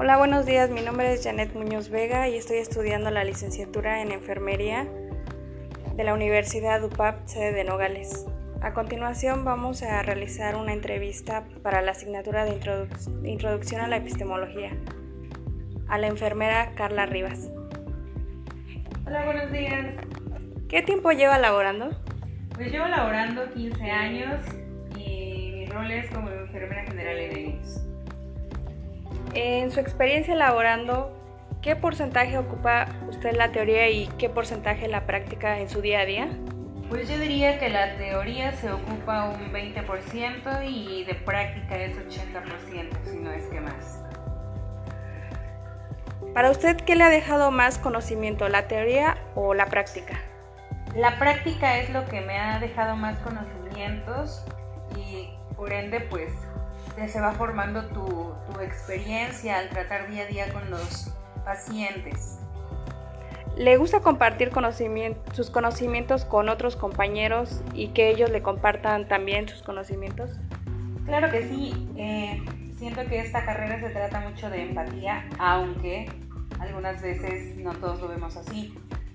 Hola, buenos días. Mi nombre es Janet Muñoz Vega y estoy estudiando la licenciatura en enfermería de la Universidad UPAP, sede de Nogales. A continuación vamos a realizar una entrevista para la asignatura de Introducción a la Epistemología a la enfermera Carla Rivas. Hola, buenos días. ¿Qué tiempo lleva laborando? Pues llevo laborando 15 años y mi rol es como enfermera general en ellos. En su experiencia laborando, ¿qué porcentaje ocupa usted la teoría y qué porcentaje la práctica en su día a día? Pues yo diría que la teoría se ocupa un 20% y de práctica es 80%, si no es que más. Para usted, ¿qué le ha dejado más conocimiento, la teoría o la práctica? La práctica es lo que me ha dejado más conocimientos y por ende pues se va formando tu, experiencia al tratar día a día con los pacientes. ¿Le gusta compartir sus conocimientos con otros compañeros y que ellos le compartan también sus conocimientos? Claro que sí. Eh, siento que esta carrera se trata mucho de empatía, aunque algunas veces no todos lo vemos así.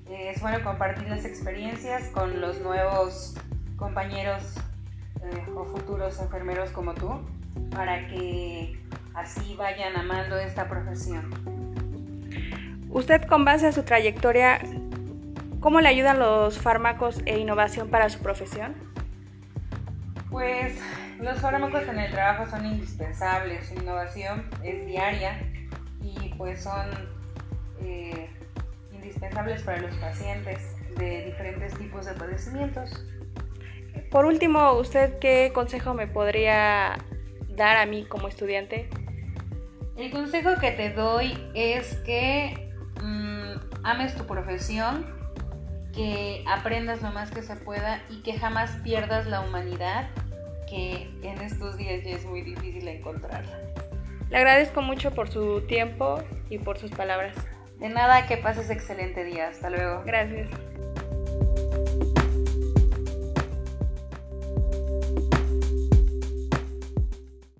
Eh, es bueno compartir las experiencias con los nuevos compañeros eh, o futuros enfermeros como tú para que así vayan amando esta profesión. Usted con base a su trayectoria, ¿cómo le ayudan los fármacos e innovación para su profesión? Pues los fármacos en el trabajo son indispensables, su innovación es diaria y pues son eh, indispensables para los pacientes de diferentes tipos de padecimientos. Por último, ¿usted qué consejo me podría dar a mí como estudiante? El consejo que te doy es que mm, ames tu profesión, que aprendas lo más que se pueda y que jamás pierdas la humanidad, que en estos días ya es muy difícil encontrarla. Le agradezco mucho por su tiempo y por sus palabras. De nada, que pases excelente día. Hasta luego. Gracias.